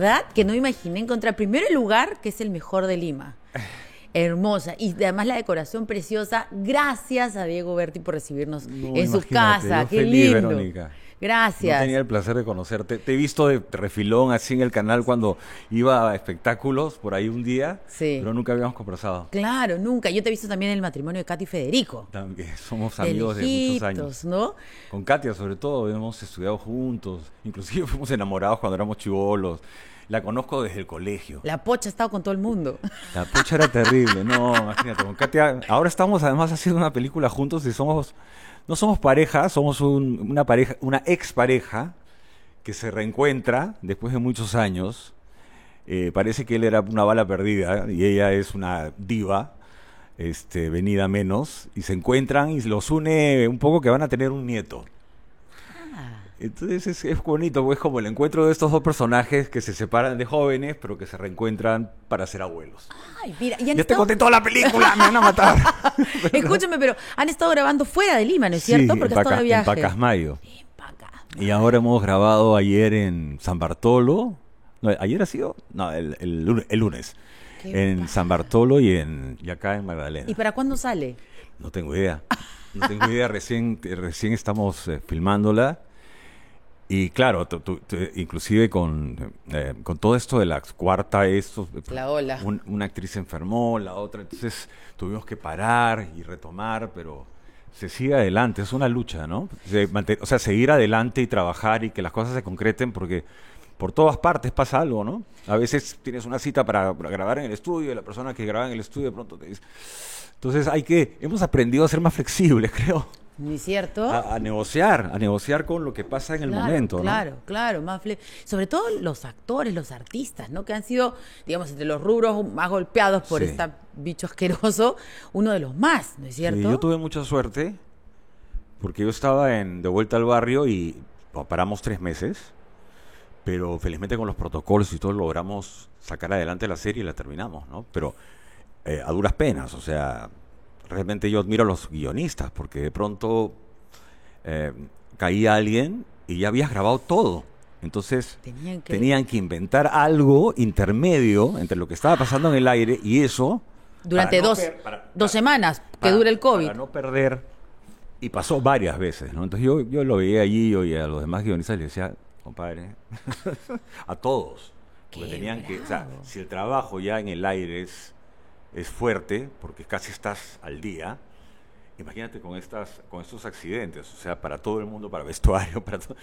verdad que no imaginé encontrar primero el lugar que es el mejor de Lima. Hermosa. Y además la decoración preciosa. Gracias a Diego Berti por recibirnos No, en su casa. Qué feliz, lindo. Verónica. Gracias. No tenía el placer de conocerte. Te he visto de refilón así en el canal cuando iba a espectáculos por ahí un día, Sí. pero nunca habíamos conversado. Claro, nunca. Yo te he visto también en el matrimonio de Katy y Federico. También somos amigos de muchos años. ¿no? Con Katia, sobre todo, hemos estudiado juntos. Inclusive fuimos enamorados cuando éramos chivolos. La conozco desde el colegio. La pocha ha estado con todo el mundo. La pucha era terrible. No, imagínate, con Katia. Ahora estamos además haciendo una película juntos y somos. No somos pareja, somos un- una pareja, una expareja que se reencuentra después de muchos años. Eh, parece que él era una bala perdida y ella es una diva, este, venida menos, y se encuentran y los une un poco que van a tener un nieto. Ah, Entonces es, es bonito, pues como el encuentro de estos dos personajes que se separan de jóvenes, pero que se reencuentran para ser abuelos. Ay, mira, y han Ya te estado- conté toda la película, me van a matar. Escúchame, pero han estado grabando fuera de Lima, ¿no es cierto? Sí, Porque en, de en. Pacasmayo. En Paca. Y ahora hemos grabado ayer en San Bartolo. No, ¿Ayer ha sido? No, el, el lunes. el lunes. Qué En. San Bartolo y, en, y acá en Magdalena. ¿Y para cuándo sale? No tengo idea. No tengo idea. Recién, recién estamos eh, filmándola. Y claro, tu- tu- inclusive con, eh, con todo esto de la cuarta, esto, La ola. un- una actriz se enfermó, la otra, entonces tuvimos que parar y retomar, pero se sigue adelante, es una lucha, ¿no? Se o sea, seguir adelante y trabajar y que las cosas se concreten porque por todas partes pasa algo, ¿no? A veces tienes una cita para, para grabar en el estudio y la persona que graba en el estudio de pronto te dice... Entonces hay que, hemos aprendido a ser más flexibles, creo, ¿No es cierto? a, a negociar, a negociar con lo que pasa en el Claro, momento, ¿no? Claro, claro, más sobre todo los actores, los artistas, ¿no? Que han sido, digamos, entre los rubros más golpeados por Sí. este bicho asqueroso, uno de los más, ¿no es Sí, cierto? yo tuve mucha suerte porque yo estaba en, de vuelta al barrio y paramos tres meses, pero felizmente con los protocolos y todo logramos sacar adelante la serie y la terminamos, ¿no? Pero eh, a duras penas, o sea, realmente yo admiro a los guionistas porque de pronto eh, caía alguien y ya habías grabado todo. Entonces Tenían que- tenían que inventar algo intermedio entre lo que estaba pasando en el aire y eso Durante no dos, per- para- dos semanas que para- dure el COVID. Para no perder. Y pasó varias veces, ¿no? Entonces yo, yo lo veía allí y a los demás guionistas les decía, compadre, a todos. Porque Qué tenían que, o sea, si el trabajo ya en el aire es, es fuerte, porque casi estás al día, imagínate con estas, con estos accidentes, o sea, para todo el mundo, para vestuario, para todo.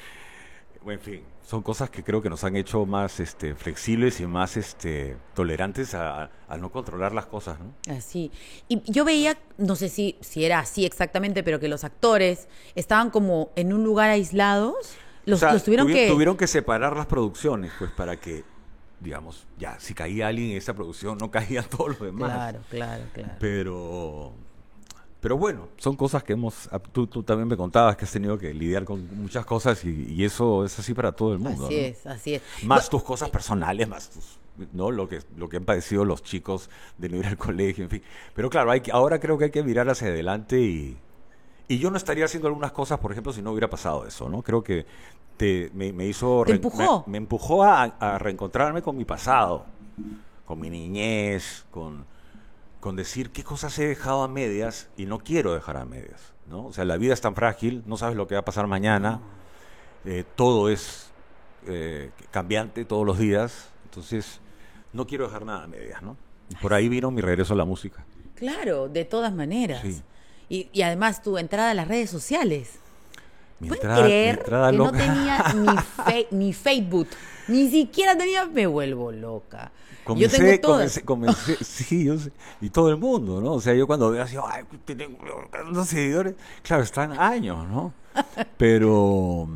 En fin, son cosas que creo que nos han hecho más este, flexibles y más este, tolerantes a, a- a no controlar las cosas, ¿no? Así. Y yo veía, no sé si, si era así exactamente, pero que los actores estaban como en un lugar aislados. Los, O sea, los tuvieron tuvi- que. tuvieron que separar las producciones, pues para que, digamos, ya, si caía alguien en esa producción, no caían todos los demás. Claro, claro, claro. Pero, pero bueno, son cosas que hemos, ah, tú, tú también me contabas que has tenido que lidiar con muchas cosas y, y eso es así para todo el mundo. así ¿no? es, así es. Más tus cosas personales, más tus, ¿no? Lo que, lo que han padecido los chicos de no ir al colegio, en fin. Pero claro, hay que, ahora creo que hay que mirar hacia adelante y, y yo no estaría haciendo algunas cosas, por ejemplo, si no hubiera pasado eso, ¿no? Creo que te, me, me hizo... ¿Te empujó? Me, me empujó a, a reencontrarme con mi pasado, con mi niñez, con, con decir qué cosas he dejado a medias y no quiero dejar a medias, ¿no? O sea, la vida es tan frágil, no sabes lo que va a pasar mañana, eh, todo es eh, cambiante todos los días, entonces no quiero dejar nada a medias, ¿no? Y Por ahí vino mi regreso a la música. Claro, de todas maneras. Sí. Y, y además tu entrada a las redes sociales. Mi ¿Pueden entrada- creer que loca. no tenía ni, fe- ni Facebook? Ni siquiera tenía... Me vuelvo loca. yo tengo todas. comencé, comencé- sí, yo sé, y todo el mundo, ¿no? O sea, yo cuando veo así, ay, tengo seguidores, claro, están años, ¿no? Pero,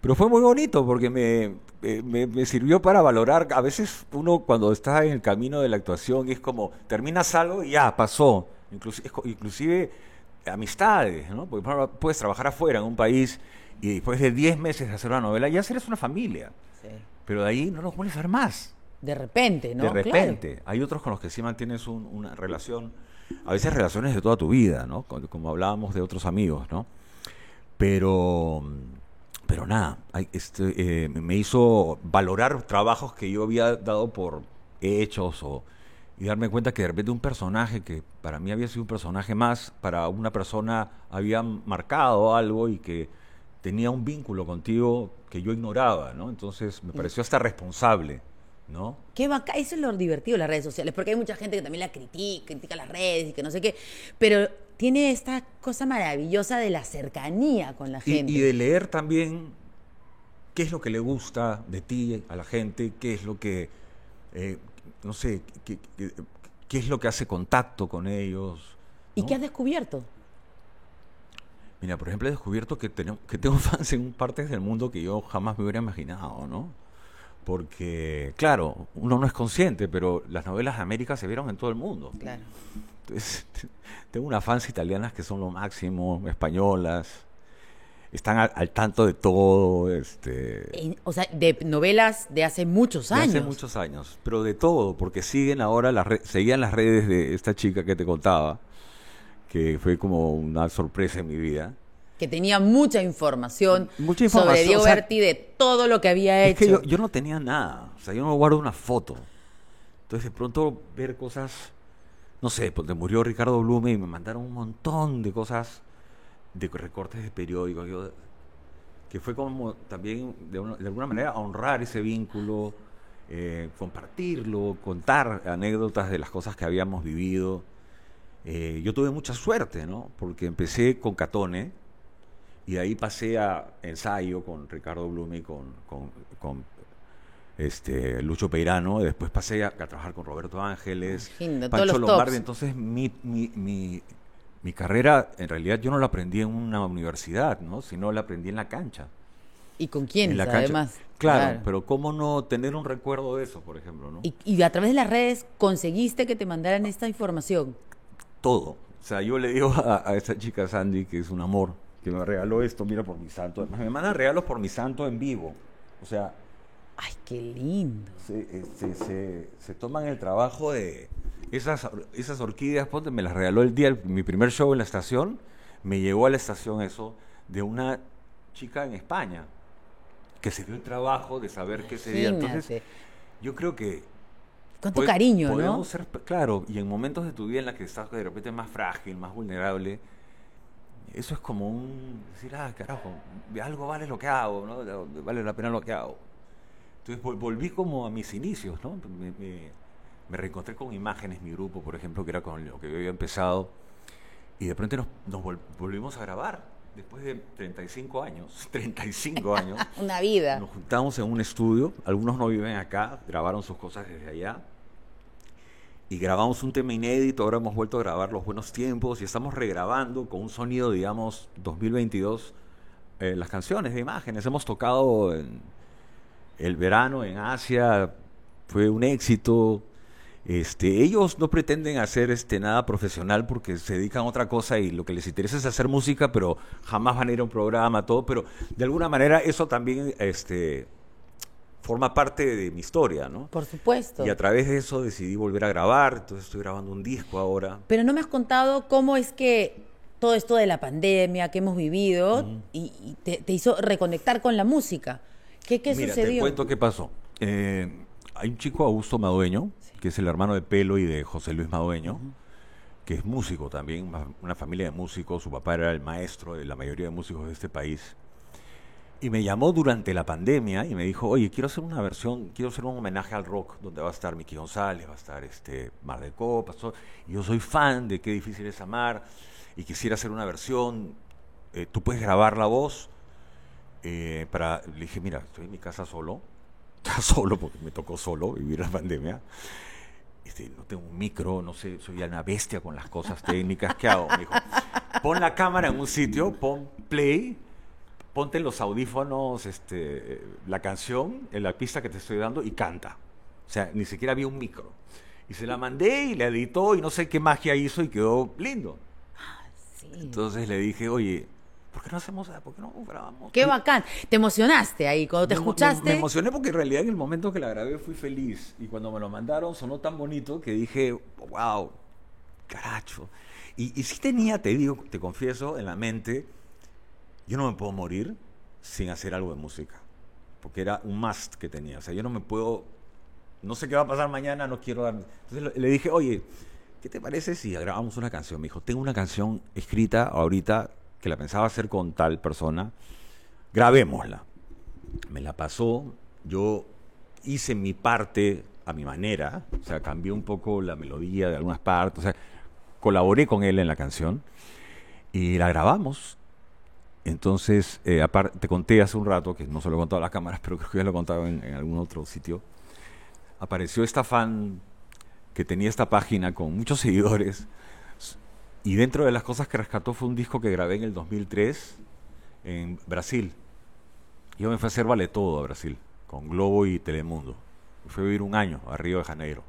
pero fue muy bonito porque me, eh, me, me sirvió para valorar, a veces uno cuando está en el camino de la actuación es como, terminas algo y ya, pasó, inclusive, inclusive amistades, ¿no? Porque puedes trabajar afuera en un país y después de 10 meses de hacer una novela ya eres una familia, Sí. pero de ahí no nos vuelves a ver más De repente, ¿no? de Claro. repente. Hay otros con los que sí mantienes un- una relación, a veces relaciones de toda tu vida, ¿no? Como, como hablábamos de otros amigos, ¿no? Pero, pero nada, hay- este, eh, me hizo valorar trabajos que yo había dado por hechos o, y darme cuenta que de repente un personaje que para mí había sido un personaje más, para una persona había marcado algo y que tenía un vínculo contigo que yo ignoraba, ¿no? Entonces me pareció hasta responsable, ¿no? Qué bacán, eso es lo divertido de las redes sociales, porque hay mucha gente que también la critica, critica las redes y que no sé qué, pero tiene esta cosa maravillosa de la cercanía con la Y, gente. y de leer también qué es lo que le gusta de ti a la gente, qué es lo que, eh, no sé, qué, qué- qué es lo que hace contacto con ellos. ¿Y qué has descubierto? Mira, por ejemplo, he descubierto que, tengo- que tengo fans en partes del mundo que yo jamás me hubiera imaginado, ¿no? Porque, claro, uno no es consciente, pero las novelas de América se vieron en todo el mundo. Claro. Entonces, tengo unas fans italianas que son lo máximo, españolas, están al, al tanto de todo, este, En- o sea, de novelas de hace muchos de años. hace muchos años, pero de todo, porque siguen ahora las re- seguían las redes de esta chica que te contaba, que fue como una sorpresa en mi vida. Que tenía mucha información, Mucha sobre información, Diego o sea, Berti de todo lo que había Es hecho. que yo, yo no tenía nada, o sea, yo no guardo una foto. Entonces de pronto ver cosas, no sé, porque murió Ricardo Blume y me mandaron un montón de cosas, de recortes de periódicos, yo- que fue como también de, una- de alguna manera honrar ese vínculo, eh, compartirlo, contar anécdotas de las cosas que habíamos vivido. Eh, yo tuve mucha suerte, ¿no? Porque empecé con Catone, y de ahí pasé a ensayo con Ricardo Blume y con, con, con, este, Lucho Peirano. Después pasé a, a trabajar con Roberto Ángeles, todos Pancho Lombardi. tops. Entonces mi, mi, mi, mi carrera, en realidad yo no la aprendí en una universidad, ¿no? sino la aprendí en la cancha. ¿Y con quiénes, en la cancha. además? Claro, pero ¿cómo no tener un recuerdo de eso, por ejemplo? ¿no? Y, y a través de las redes conseguiste que te mandaran esta información. todo. O sea, yo le digo a, a esta chica Sandy, que es un amor, que me regaló esto, mira, por mi santo. Además, me manda regalos por mi santo en vivo. O sea, Ay, qué lindo. se, este, se, se toman el trabajo de esas, esas orquídeas, ponte, me las regaló el día, mi primer show en la estación, me llegó a la estación eso, de una chica en España, que se dio el trabajo de saber qué sería. Entonces, yo creo que Cuánto Pod- cariño, ¿no? podemos ser, claro, y en momentos de tu vida en la que estás de repente más frágil, más vulnerable, eso es como un decir, ah, carajo, algo vale lo que hago, ¿no? Vale la pena lo que hago. Entonces vol- volví como a mis inicios, ¿no? Me, me- me reencontré con imágenes, mi grupo, por ejemplo, que era con lo que yo había empezado, y de pronto nos, nos vol- volvimos a grabar, después de 35 años, 35 años. Una vida. Nos juntamos en un estudio, algunos no viven acá, grabaron sus cosas desde allá. Y grabamos un tema inédito, ahora hemos vuelto a grabar los buenos tiempos y estamos regrabando con un sonido, digamos, 2022, eh, las canciones de imágenes. Hemos tocado en el verano en Asia, fue un éxito. Este, ellos no pretenden hacer este, nada profesional porque se dedican a otra cosa y lo que les interesa es hacer música, pero jamás van a ir a un programa, todo, pero de alguna manera eso también este, forma parte de mi historia, ¿no? Por supuesto. Y a través de eso decidí volver a grabar, entonces estoy grabando un disco ahora. Pero no me has contado cómo es que todo esto de la pandemia que hemos vivido y, y te, te hizo reconectar con la música. ¿Qué, qué Mira, te cuento qué pasó. Eh, hay un chico, Augusto Madueño, que es el hermano de Pelo y de José Luis Madueño, que es músico también, una- familia de músicos. Su papá era el maestro de la mayoría de músicos de este país. Y me llamó durante la pandemia y me dijo, oye, quiero hacer una versión, quiero hacer un homenaje al rock, donde va a estar Miki González, va a estar este Mar de Copas. yo soy fan de Qué difícil es amar y quisiera hacer una versión. eh, Tú puedes grabar la voz. eh, para, le dije, mira, estoy en mi casa solo, solo porque me tocó solo vivir la pandemia. Este, no tengo un micro, no sé, soy una bestia con las cosas técnicas. ¿Qué hago? Me dijo, pon la cámara en un sitio, pon play, ponte en los audífonos este, la canción, en la pista que te estoy dando y canta. O sea, ni siquiera había un micro. Y se la mandé y la editó y no sé qué magia hizo y quedó lindo. Sí. Entonces le dije, oye, ¿por qué no hacemos, por qué no grabamos? Qué bacán. Te emocionaste ahí cuando te me escuchaste. Me, me emocioné porque en realidad en el momento que la grabé fui feliz. Y cuando me lo mandaron sonó tan bonito que dije, wow, caracho. Y, y sí tenía, te digo, te confieso, en la mente, yo no me puedo morir sin hacer algo de música, porque era un must que tenía. O sea, yo no me puedo, no sé qué va a pasar mañana, no quiero dar... Entonces le dije, oye, ¿qué te parece si grabamos una canción? Me dijo, tengo una canción escrita ahorita que la pensaba hacer con tal persona, grabémosla. Me la pasó, yo hice mi parte a mi manera, o sea, cambié un poco la melodía de algunas partes, o sea, colaboré con él en la canción y la grabamos. Entonces, eh, aparte, te conté hace un rato, que no se lo he contado a las cámaras, pero creo que ya lo he contado en, en algún otro sitio, apareció esta fan que tenía esta página con muchos seguidores y dentro de las cosas que rescató fue un disco que grabé en el 2003 en Brasil. Yo me fui a hacer vale todo a Brasil, con Globo y Telemundo. Me fui a vivir un año a Río de Janeiro,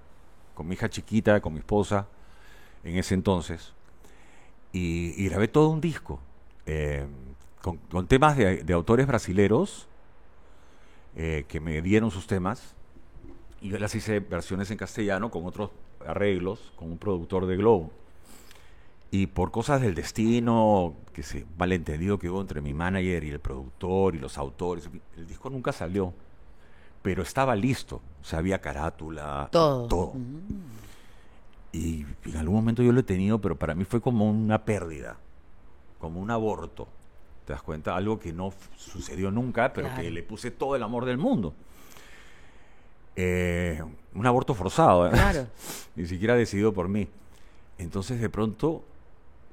con mi hija chiquita, con mi esposa, en ese entonces. Y, grabé todo un disco, eh, con, temas de, autores brasileros eh, que me dieron sus temas. Y yo las hice versiones en castellano con otros arreglos, con un productor de Globo. Y por cosas del destino, que se malentendido que hubo entre mi manager y el productor y los autores, el disco nunca salió, pero estaba listo. O sea, había carátula, todo. Mm. Y en algún momento yo lo he tenido, pero para mí fue como una pérdida, como un aborto. ¿Te das cuenta? Algo que no sucedió nunca, pero que le puse todo el amor del mundo. Eh, un aborto forzado, ¿eh? claro. ni siquiera decidido por mí. Entonces de pronto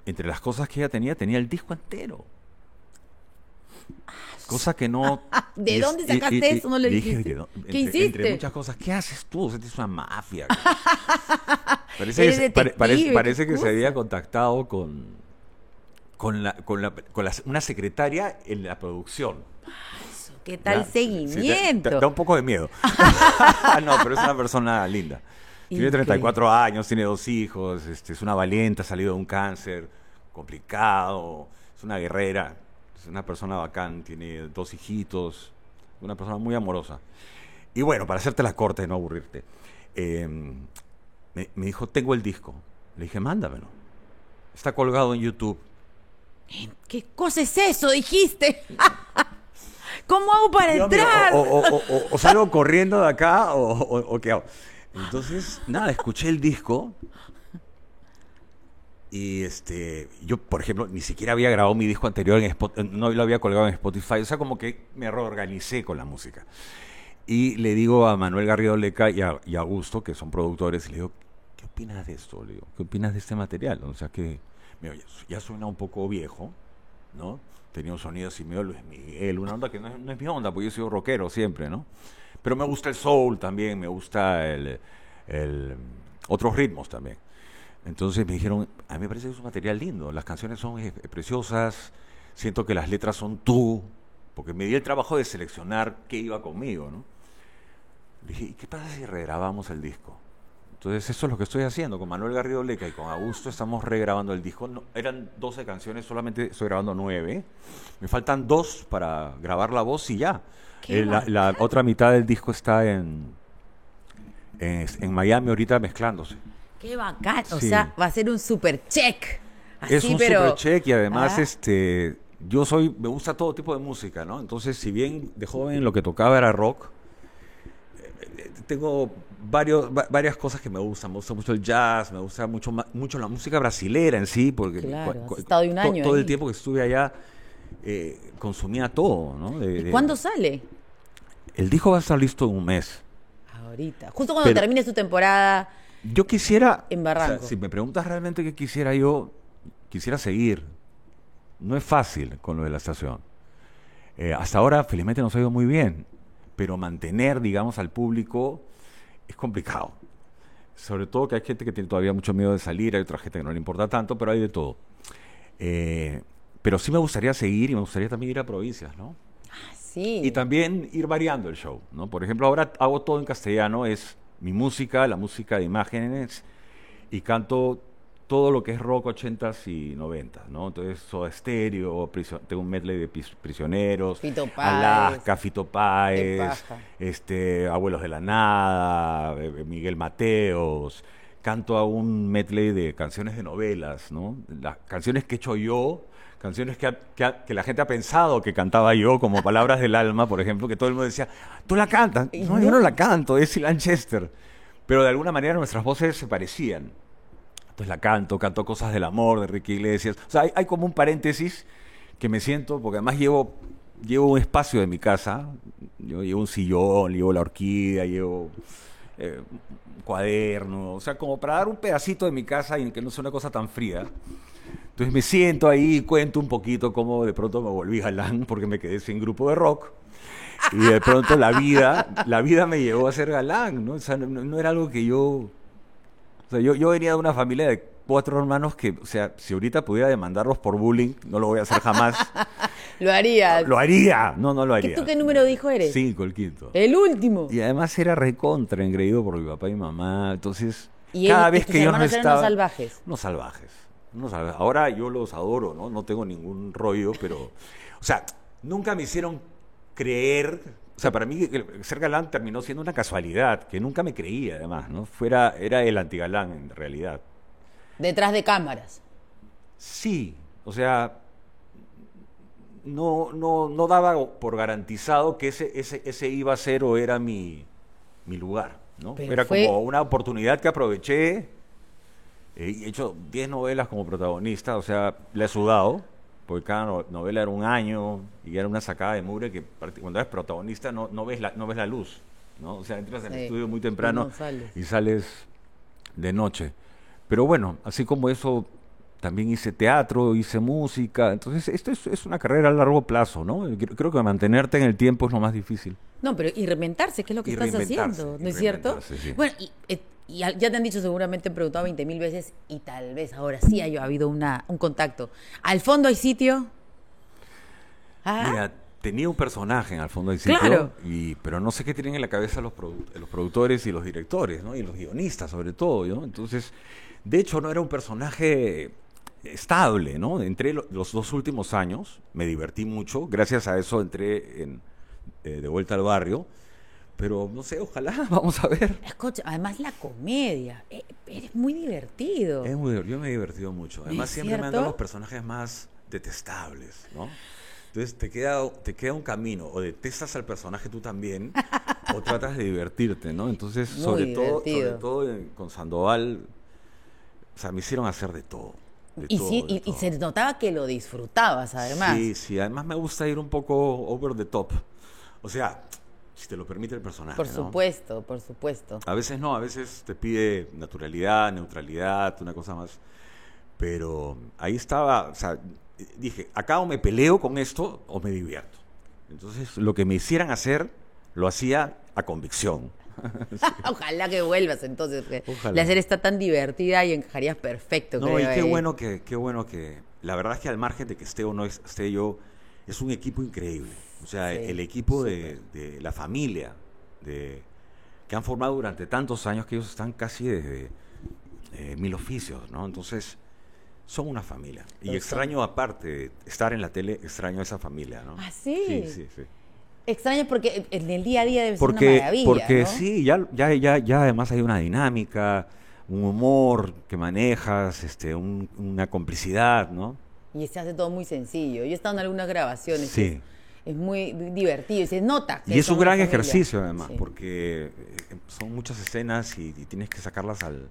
entre las cosas que ella tenía, tenía el disco entero. Cosa que no. ¿De dónde sacaste eso? No le dije. ¿Qué entre, hiciste? Entre muchas cosas. ¿Qué haces tú? O es una mafia. parece, que, parece, que se había contactado con, con, la, con, la, con una secretaria en la producción. ¿Qué tal seguimiento? da un poco de miedo. no, pero es una persona linda. Tiene 34 años, tiene dos hijos, este, es una valiente, ha salido de un cáncer complicado, es una guerrera, es una persona bacán, tiene dos hijitos, una persona muy amorosa. Y bueno, para hacerte la corte, no aburrirte, em, me, dijo, tengo el disco. Le dije, mándamelo. Está colgado en YouTube. ¿Qué cosa es eso? Dijiste. ¿Cómo hago para entrar? O, salgo corriendo de acá o, qué hago. Entonces, nada, escuché el disco. Y este, yo, por ejemplo, ni siquiera había grabado mi disco anterior en Spotify, no lo había colgado en Spotify, o sea, como que me reorganicé con la música. Y le digo a Manuel Garrido Leca y a, Augusto, que son productores, y le digo, ¿qué opinas de esto? Le digo, ¿qué opinas de este material? O sea, que ya suena un poco viejo, ¿no? Tenía un sonido así medio Luis Miguel, una onda que no es, no es mi onda, porque yo soy rockero siempre, ¿no? Pero me gusta el soul también, me gusta el, otros ritmos también. Entonces me dijeron, a mí me parece que es un material lindo, las canciones son eh, preciosas, siento que las letras son tú, porque me di el trabajo de seleccionar qué iba conmigo, ¿no? dije, ¿y qué pasa si regrabamos el disco? Entonces eso es lo que estoy haciendo con Manuel Garrido Leca y con Augusto estamos regrabando el disco. eran 12 canciones, solamente estoy grabando 9. Me faltan dos para grabar la voz y ya. Eh, la, otra mitad del disco está en, en, Miami ahorita mezclándose. Qué bacán. O sea, va a ser un super check. es un super check y además este yo soy me gusta todo tipo de música, ¿no? Entonces, si bien de joven lo que tocaba era rock, eh, tengo varios, varias cosas que me gustan. Me gusta mucho el jazz, me gusta mucho mucho la música brasilera en sí, porque todo el tiempo que estuve allá eh, consumía todo, ¿no? ¿Y cuándo sale? El disco va a estar listo en un mes. Ahorita. Justo cuando termine su temporada. Yo quisiera. En Barranco. si me preguntas realmente qué quisiera yo, quisiera seguir. No es fácil con lo de la estación. Eh, hasta ahora, felizmente, nos ha ido muy bien. Pero mantener, digamos, al público es complicado. Sobre todo que hay gente que tiene todavía mucho miedo de salir, hay otra gente que no le importa tanto, pero hay de todo. Eh, pero sí me gustaría seguir y me gustaría también ir a provincias, ¿no? Y también ir variando el show, ¿no? Por ejemplo, ahora hago todo en castellano, es mi música, la música de imágenes, y canto todo lo que es rock 80s y 90 ¿no? Entonces, Soda Stereo, tengo un medley de prisioneros, Fito Alaska, Fito Páez, este, Abuelos de la Nada, eh, Miguel Mateos, canto a un medley de canciones de novelas, ¿no? Las canciones que he hecho yo, canciones que, ha- que ha- que la gente ha pensado que cantaba yo, como Palabras del Alma, por ejemplo, que todo el mundo decía, tú la cantas. No, yo no. la canto, es Ilan Chester. Pero de alguna manera nuestras voces se parecían. Entonces la canto, canto cosas del amor de Ricky Iglesias. O sea, hay, hay como un paréntesis que me siento, porque además llevo, llevo un espacio de mi casa. Yo llevo un sillón, llevo la orquídea, llevo eh, un cuaderno. O sea, como para dar un pedacito de mi casa y que no sea una cosa tan fría. Entonces me siento ahí y cuento un poquito cómo de pronto me volví galán porque me quedé sin grupo de rock. Y de pronto la vida, la vida me llevó a ser galán, ¿no? O sea, no, no era algo que yo... O sea, yo, yo venía de una familia de cuatro hermanos que, o sea, si ahorita pudiera demandarlos por bullying, no lo voy a hacer jamás. Lo harías. lo haría. No, no lo ¿Qué- haría. ¿Tú qué número de hijo eres? Cinco, el quinto. El último. Y además era recontra engreído por mi papá y mamá. Entonces, ¿Y cada él- vez que yo no estaba. unos salvajes? Unos salvajes. Unos salvajes. Ahora yo los adoro, ¿no? No tengo ningún rollo, pero. O sea, nunca me hicieron creer. O sea, para mí ser galán terminó siendo una casualidad, que nunca me creía, además, ¿no? Fuera, era el antigalán en realidad. Detrás de cámaras. Sí, o sea, no, no, no daba por garantizado que ese, ese, ese iba a ser o era mi, mi lugar, ¿no? Pero era fue- como una oportunidad que aproveché. Eh, he hecho 10 novelas como protagonista, o sea, le he sudado, porque cada no- novela era un año y era una sacada de mugre que cuando eres protagonista no, no, ves, la, no ves la luz, ¿no? O sea, entras en el Sí, estudio muy temprano no sales. y sales de noche. Pero bueno, así como eso, también hice teatro, hice música. Entonces, esto es, es una carrera a largo plazo, ¿no? Creo creo que mantenerte en el tiempo es lo más difícil. No, pero y reinventarse, que es lo que Y estás haciendo, ¿no es cierto? sí. Bueno, y, eh, y al- ya te han dicho seguramente, han preguntado 20 mil veces, y tal vez ahora sí haya habido una, un contacto. ¿Al fondo hay sitio? Ah, Mira, tenía un personaje en el fondo del sitio, Claro. y, pero no sé qué tienen en la cabeza los, produ- los productores y los directores, ¿no? Y los guionistas, sobre todo, ¿no? Entonces, de hecho, no era un personaje estable, ¿no? Entré lo- los dos últimos años, me divertí mucho, gracias a eso entré en, eh, de vuelta al barrio, pero no sé, ojalá, vamos a ver. escucha, además la comedia, eh, eres muy divertido. Es muy, yo me he divertido mucho. Además, ¿Es siempre me han dado los personajes más detestables, ¿no? Entonces te queda, te queda un camino, o detestas al personaje tú también, o tratas de divertirte, ¿no? Entonces, Muy sobre todo, sobre divertido. todo con Sandoval, o sea, me hicieron hacer de todo. y, todo, sí, y, se notaba que lo disfrutabas, además. Sí, sí, además me gusta ir un poco over the top. O sea, si te lo permite el personaje. por ¿no? supuesto, por supuesto. A veces no, a veces te pide naturalidad, neutralidad, una cosa más. Pero ahí estaba, o sea, dije, acá o me peleo con esto o me divierto. Entonces, lo que me hicieran hacer, lo hacía a convicción. Ojalá que vuelvas entonces. Ojalá. La serie está tan divertida y encajarías perfecto. No, creo, y qué ahí. bueno que, qué bueno que, la verdad es que al margen de que esté o no es- esté yo, es un equipo increíble. O sea, Sí, el equipo de, de la familia, de, que han formado durante tantos años que ellos están casi desde eh, mil oficios, ¿no? Entonces, son una familia. Y son. extraño, aparte de estar en la tele, extraño a esa familia, ¿no? ¿Ah, sí? Sí, sí, sí. Extraño porque en el día a día debe ser una Porque, maravilla. porque ¿no? sí, ya, ya, ya, ya además hay una dinámica, un humor que manejas, este, un- una complicidad, ¿no? Y se hace todo muy sencillo. Yo he estado en algunas grabaciones. Sí. Es muy divertido y se nota. que Y es un gran ejercicio además, Sí. porque eh, son muchas escenas y, y tienes que sacarlas al...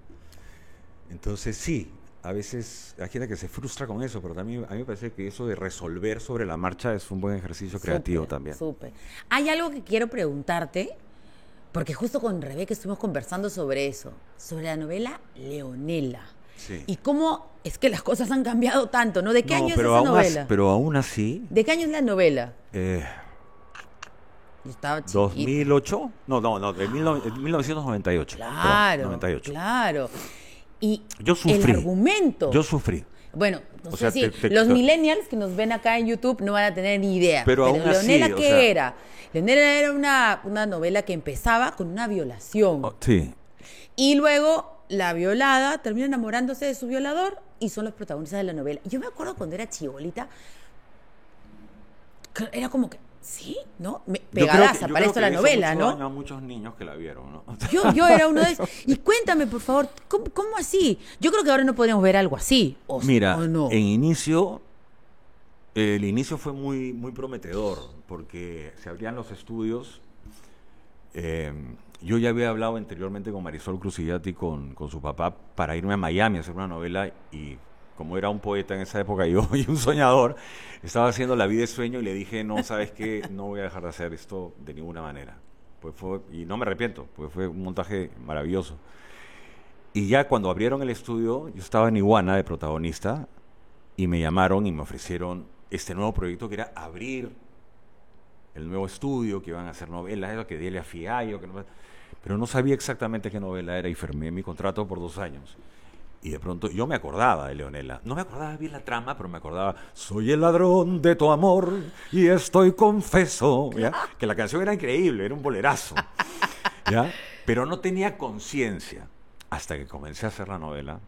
Entonces sí, a veces hay gente que se frustra con eso, pero también a mí me parece que eso de resolver sobre la marcha es un buen ejercicio creativo Súper, también. Súper. Hay algo que quiero preguntarte, porque justo con Rebeca estuvimos conversando sobre eso, sobre la novela Leonela. Sí. Y cómo es que las cosas han cambiado tanto, ¿no? ¿De qué No, año pero es esa aún as- novela? pero aún así, ¿De qué año es la novela? eh, Yo estaba chiquita. 2008, no, no, no, de, mil no- de 1998. perdón, Claro, 98. claro. Y Yo sufrí. el argumento. Yo sufrí. Bueno, no O sé sea, si te- te- los te- millennials que nos ven acá en YouTube no van a tener ni idea. Pero aún así, Leonela, o ¿qué sea- era? Leonela era una, una novela que empezaba con una violación. Oh, sí, Y luego la violada termina enamorándose de su violador y son los protagonistas de la novela. Yo me acuerdo cuando era chibolita, era como que Sí, ¿no? Me- Pegadaza para esto la novela, mucho ¿no? a muchos niños que la vieron, ¿no? Yo, yo era uno de esos. Y cuéntame, por favor, ¿cómo, cómo así? Yo creo que ahora no podríamos ver algo así. ¿o, Mira, o no? en inicio, el inicio fue muy, muy prometedor, porque se abrían los estudios. eh, yo ya había hablado anteriormente con Marisol Cruzillati, con, con su papá, para irme a Miami a hacer una novela y como era un poeta en esa época yo y un soñador, estaba haciendo La vida de sueño y le dije, no, ¿sabes qué? No voy a dejar de hacer esto de ninguna manera. Pues fue, y no me arrepiento, pues fue un montaje maravilloso. Y ya cuando abrieron el estudio, yo estaba en Iguana de protagonista y me llamaron y me ofrecieron este nuevo proyecto que era abrir el nuevo estudio, que iban a hacer novelas, eso que Delia Fiallo, que no- pero no sabía exactamente qué novela era y firmé mi contrato por dos años. Y de pronto yo me acordaba de Leonela. No me acordaba bien la trama, pero me acordaba, soy el ladrón de tu amor y estoy confeso. ¿ya? Que la canción era increíble, era un bolerazo. ¿ya? Pero no tenía conciencia hasta que comencé a hacer la novela.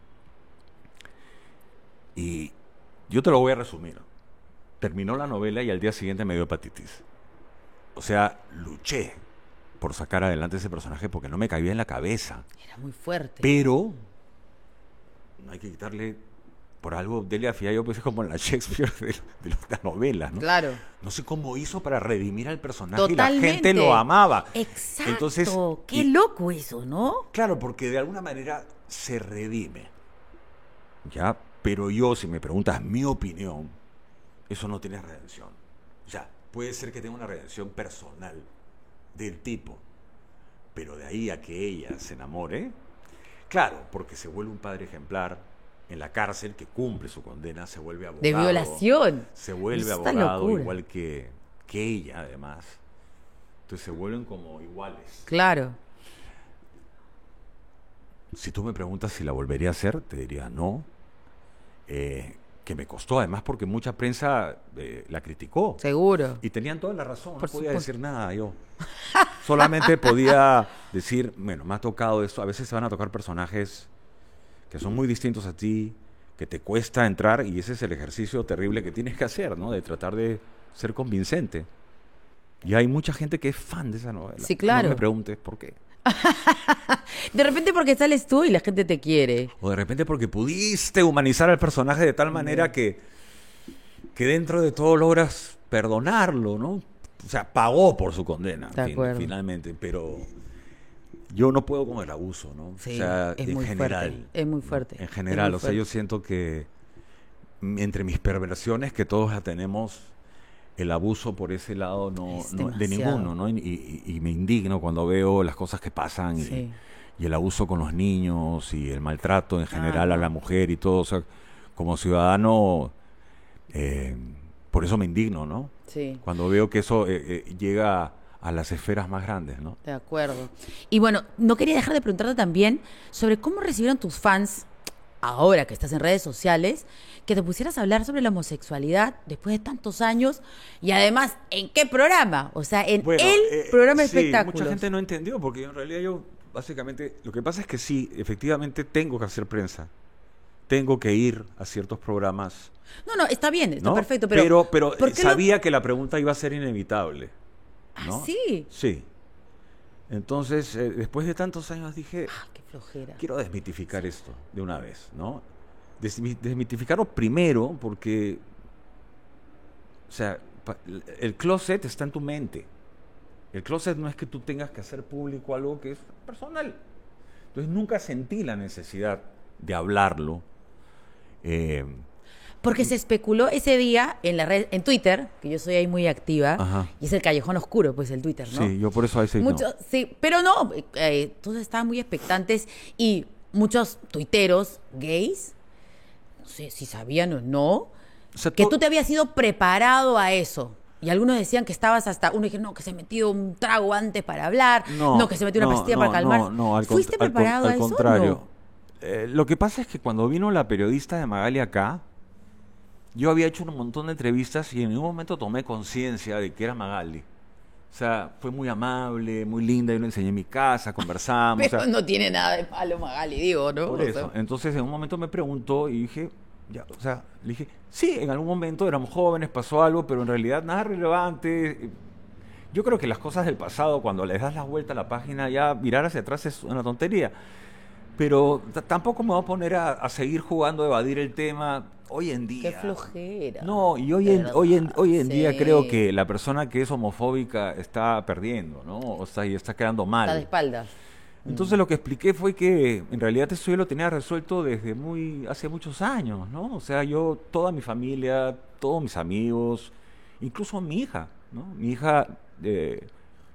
Y yo te lo voy a resumir. Terminó la novela y al día siguiente me dio hepatitis. O sea, luché por sacar adelante ese personaje porque no me cabía en la cabeza. Era muy fuerte. Pero no hay que quitarle por algo Delia Fiallo pues es como la Shakespeare de, de las novelas, ¿no? Claro. No sé cómo hizo para redimir al personaje y la gente lo amaba. Exacto. Entonces, Qué y- loco eso, ¿no? Claro, porque de alguna manera se redime. ¿Ya? Pero yo, si me preguntas mi opinión, eso no tiene redención. Ya, puede ser que tenga una redención personal del tipo, pero de ahí a que ella se enamore, claro, porque se vuelve un padre ejemplar en la cárcel que cumple su condena, se vuelve abogado. De violación. Se vuelve abogado locura. igual que, que ella, además. Entonces se vuelven como iguales. Claro. Si tú me preguntas si la volvería a hacer, te diría no. Eh, que me costó, además, porque mucha prensa eh, la criticó. Seguro. Y tenían toda la razón, Por no podía supuesto. decir nada yo. Solamente podía decir, bueno, me ha tocado esto. A veces se van a tocar personajes que son muy distintos a ti, que te cuesta entrar, y ese es el ejercicio terrible que tienes que hacer, ¿no? De tratar de ser convincente. Y hay mucha gente que es fan de esa novela. Sí, claro. No me preguntes por qué. De repente porque sales tú y la gente te quiere. O de repente porque pudiste humanizar al personaje de tal manera que, que dentro de todo logras perdonarlo, ¿no? O sea, pagó por su condena, De fin- acuerdo. finalmente, pero yo no puedo con el abuso, ¿no? Sí, o sea, es en muy general. fuerte. Es muy fuerte. En general, o sea, yo siento que entre mis perversiones, que todos la tenemos, el abuso por ese lado no, Es no- de ninguno, ¿no? Y, y- y me indigno cuando veo las cosas que pasan y, Sí. y el abuso con los niños y el maltrato en general a la mujer y todo, o sea, como ciudadano, eh, por eso me indigno, ¿no? Sí. Cuando veo que eso eh, eh, llega a las esferas más grandes, ¿no? De acuerdo. Y bueno, no quería dejar de preguntarte también sobre cómo recibieron tus fans, ahora que estás en redes sociales, que te pusieras a hablar sobre la homosexualidad después de tantos años y además, ¿en qué programa? O sea, en Bueno, el eh, programa de sí, espectáculos. Mucha gente no entendió, porque en realidad yo, básicamente, lo que pasa es que sí, efectivamente tengo que hacer prensa. Tengo que ir a ciertos programas. No, no, está bien, está ¿no? perfecto, pero... pero, ¿por qué lo- sabía que la pregunta iba a ser inevitable. Ah, ¿no? sí. Sí. Entonces, eh, después de tantos años dije, Ah, qué flojera. quiero desmitificar esto de una vez, ¿no? Desmi- Desmitificarlo primero porque, o sea, el closet está en tu mente. El closet no es que tú tengas que hacer público algo que es personal. Entonces nunca sentí la necesidad de hablarlo. Eh, Porque se especuló ese día en la red, en Twitter, que yo soy ahí muy activa, Ajá. y es el callejón oscuro, pues el Twitter, ¿no? Sí, yo por eso ahí sí no. Sí, pero no, eh, todos estaban muy expectantes y muchos tuiteros gays, no sé si sabían o no, O sea, que tú te habías ido preparado a eso. Y algunos decían que estabas hasta, uno dijo, no, que se metió un trago antes para hablar, no, que se metió una no, pastilla no, para calmar. No, no, al, ¿Fuiste cont- al preparado al a eso? no? contrario. Eh, lo que pasa es que cuando vino la periodista de Magali acá, yo había hecho un montón de entrevistas y en ningún momento tomé conciencia de que era Magali. O sea, fue muy amable, muy linda, yo le enseñé en mi casa, conversamos. o Pero sea, no tiene nada de palo Magali, digo, ¿no? por eso. Entonces en un momento me preguntó y dije, ya, o sea, le dije, sí, en algún momento éramos jóvenes, pasó algo, pero en realidad nada relevante. yo creo que las cosas del pasado, cuando le das la vuelta a la página, ya mirar hacia atrás es una tontería. Pero tampoco me voy a poner a, a seguir jugando a evadir el tema hoy en día. Qué flojera. No, y hoy en, hoy en, hoy en día creo que la persona que es homofóbica está perdiendo, ¿no? O sea, y está quedando mal. Está de espaldas. Entonces lo que expliqué fue que en realidad eso yo lo tenía resuelto desde muy hace muchos años, ¿no? O sea, yo toda mi familia, todos mis amigos, incluso mi hija, ¿no? Mi hija eh,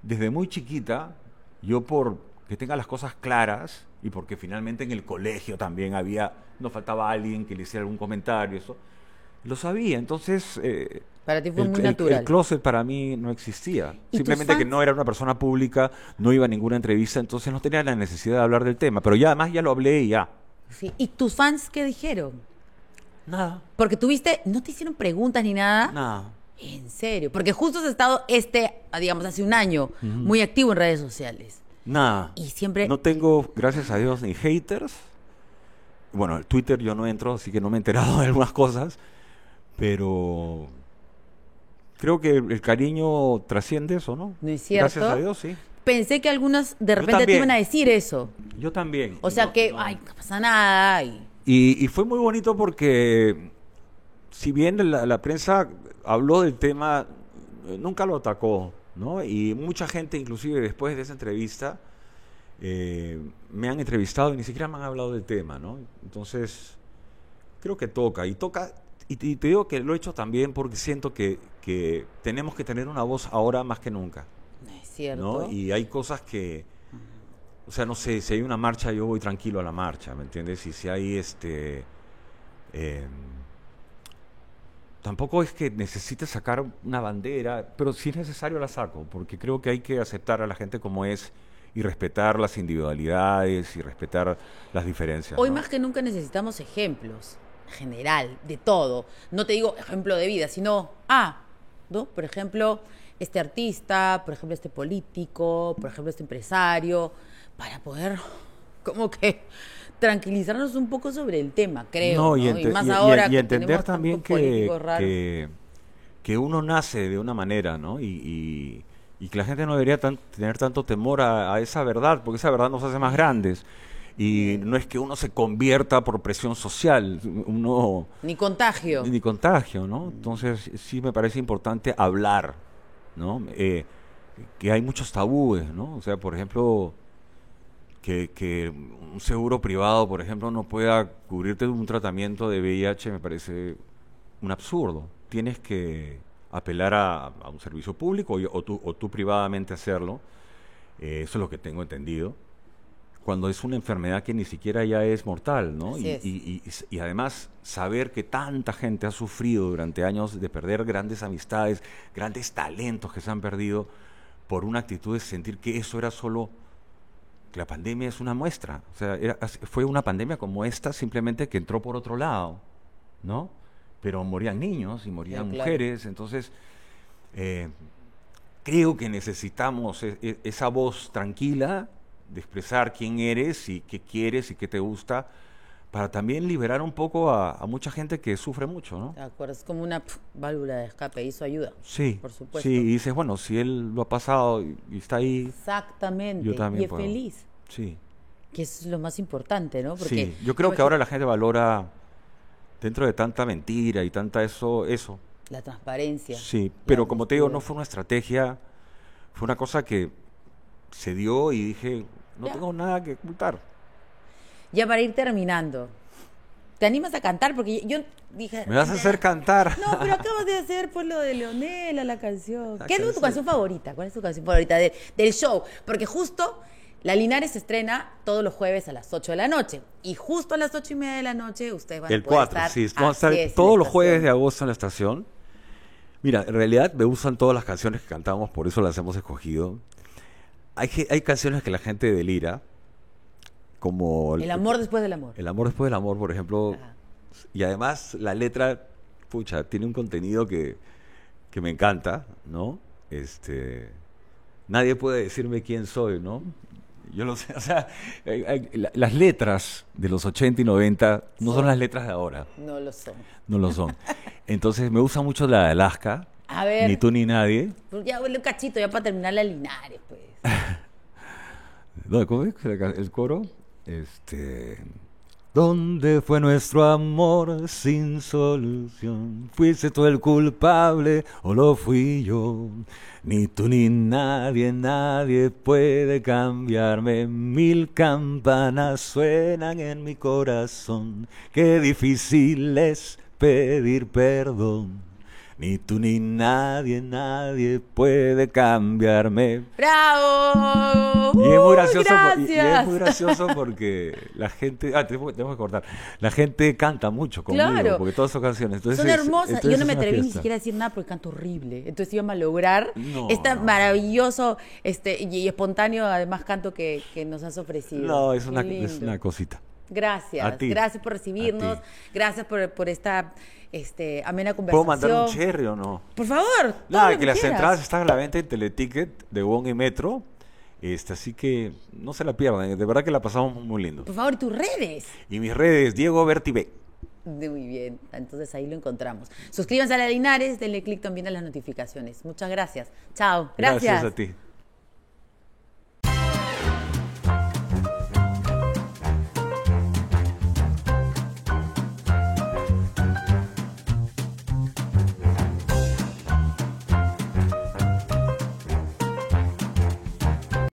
desde muy chiquita, yo por que tenga las cosas claras y porque finalmente en el colegio también había, no faltaba alguien que le hiciera algún comentario, eso, lo sabía. Entonces, eh, Para ti fue el, muy el- natural. el closet para mí no existía. ¿Y tus Simplemente que no era una persona pública, no iba a ninguna entrevista, entonces no tenía la necesidad de hablar del tema. Pero ya además ya lo hablé y ya. Sí. ¿Y tus fans qué dijeron? Nada. Porque tuviste, no te hicieron preguntas ni nada. Nada. En serio, porque justo has estado este, digamos, hace un año, muy activo en redes sociales. Nada. Y siempre- No tengo, gracias a Dios, ni haters. Bueno, el Twitter yo no entro, así que no me he enterado de algunas cosas. Pero creo que el cariño trasciende eso, ¿no? ¿No es cierto? Gracias a Dios, sí. Pensé que algunas de repente te iban a decir eso. Yo también. O sea No, que, no. ay, no pasa nada. y- Y, y fue muy bonito porque, si bien la, la prensa habló del tema, nunca lo atacó, ¿no? Y mucha gente, inclusive después de esa entrevista, eh, me han entrevistado y ni siquiera me han hablado del tema, ¿no? Entonces, creo que toca. Y toca, y, te- y te digo que lo he hecho también porque siento que, que tenemos que tener una voz ahora más que nunca. No es cierto. ¿no? Y hay cosas que, o sea, no sé, si hay una marcha, yo voy tranquilo a la marcha, ¿me entiendes? Y si hay este... eh, tampoco es que necesite sacar una bandera, pero si es necesario la saco, porque creo que hay que aceptar a la gente como es y respetar las individualidades y respetar las diferencias. Hoy ¿no? más que nunca necesitamos ejemplos, en general, de todo. No te digo ejemplo de vida, sino, ah, ¿no? Por ejemplo, este artista, por ejemplo, este político, por ejemplo, este empresario, para poder, como que, tranquilizarnos un poco sobre el tema, creo. No, ¿no? y, más y- ahora y que entender también que, que, que uno nace de una manera, ¿no? Y, que la gente no debería tan- tener tanto temor a, a esa verdad, porque esa verdad nos hace más grandes. Y no es que uno se convierta por presión social, uno Ni contagio. ni contagio, ¿no? Entonces sí me parece importante hablar, ¿no? Eh, que hay muchos tabúes, ¿no? O sea, por ejemplo, que, que un seguro privado, por ejemplo, no pueda cubrirte de un tratamiento de VIH me parece un absurdo. Tienes que apelar a, a un servicio público y- o, tú, o tú privadamente hacerlo. Eh, eso es lo que tengo entendido. Cuando es una enfermedad que ni siquiera ya es mortal, ¿no? Y, es. y- y- y s- y además saber que tanta gente ha sufrido durante años de perder grandes amistades, grandes talentos que se han perdido por una actitud de sentir que eso era solo la pandemia es una muestra. O sea, era- fue una pandemia como esta, simplemente que entró por otro lado, ¿no? Pero morían niños y morían mujeres, entonces eh, creo que necesitamos e- e- esa voz tranquila de expresar quién eres y qué quieres y qué te gusta, para también liberar un poco a, a mucha gente que sufre mucho, ¿no? ¿De acuerdo? Es como una pf, válvula de escape, hizo ayuda. Sí, Por supuesto. sí, y dices, bueno, si él lo ha pasado y, y está ahí, Exactamente. yo también y es puedo. feliz. Sí. Que es lo más importante, ¿no? sí, yo creo que ahora la gente valora, dentro de tanta mentira y tanta eso, eso. La transparencia. Sí, pero como te digo, no fue una estrategia, fue una cosa que se dio y dije, no Ya. tengo nada que ocultar. Ya para ir terminando, ¿te animas a cantar? Porque yo dije... Me vas a hacer cantar. No, pero acabas de hacer por lo de Leonela, la canción. La ¿Qué es tu canción. favorita? ¿Cuál es tu canción favorita de- del show? Porque justo La Linares se estrena todos los jueves a las 8 de la noche. Y justo a las 8 y media de la noche ustedes van El a poder 4, estar... sí, vamos a estar es, todos los jueves de agosto en la estación. Mira, en realidad me gustan todas las canciones que cantamos, por eso las hemos escogido. Hay, hay canciones que la gente delira, como El amor después del amor. El amor después del amor, por ejemplo. Ajá. Y además la letra, pucha, tiene un contenido que, que me encanta, ¿no? Este, nadie puede decirme quién soy, ¿no? Yo lo sé, o sea, la- las letras de los 80 y 90 no son las letras de ahora, No lo son. no lo son. Entonces me gusta mucho la de Alaska, A ver. Ni tú ni nadie. Pues ya huele un cachito, ya para terminar la Linares, pues. No, ¿Cómo es el coro? Este. ¿Dónde fue nuestro amor sin solución? ¿Fuiste tú el culpable o lo fui yo? Ni tú ni nadie, nadie puede cambiarme. Mil campanas suenan en mi corazón. Qué difícil es pedir perdón. Ni tú ni nadie, nadie puede cambiarme. ¡Bravo! Y es muy ¡Uh, gracioso, por- y- y es muy gracioso porque la gente, ah, tenemos, tenemos que cortar. La gente canta mucho conmigo, Claro. porque todas son canciones. Entonces Son hermosas. entonces Yo no me atreví ni siquiera a decir nada porque canto horrible. Entonces íbamos a lograr No, este no. maravilloso este, y, y espontáneo, además, canto que, que nos has ofrecido. No, es una, es una cosita. Gracias. Gracias por recibirnos. Gracias por, por esta este, amena ¿Puedo conversación. mandar un cherry o no? Por favor. Nada, que las quieras. entradas están a la venta en Teleticket de Wong y Metro. Este, así que no se la pierdan. De verdad que la pasamos muy lindo. Por favor, tus redes. Y mis redes, Diego Bertibé. Muy bien, entonces ahí lo encontramos. Suscríbanse a la Linares, denle clic también a las notificaciones. Muchas gracias. Chao. Gracias. Gracias a ti.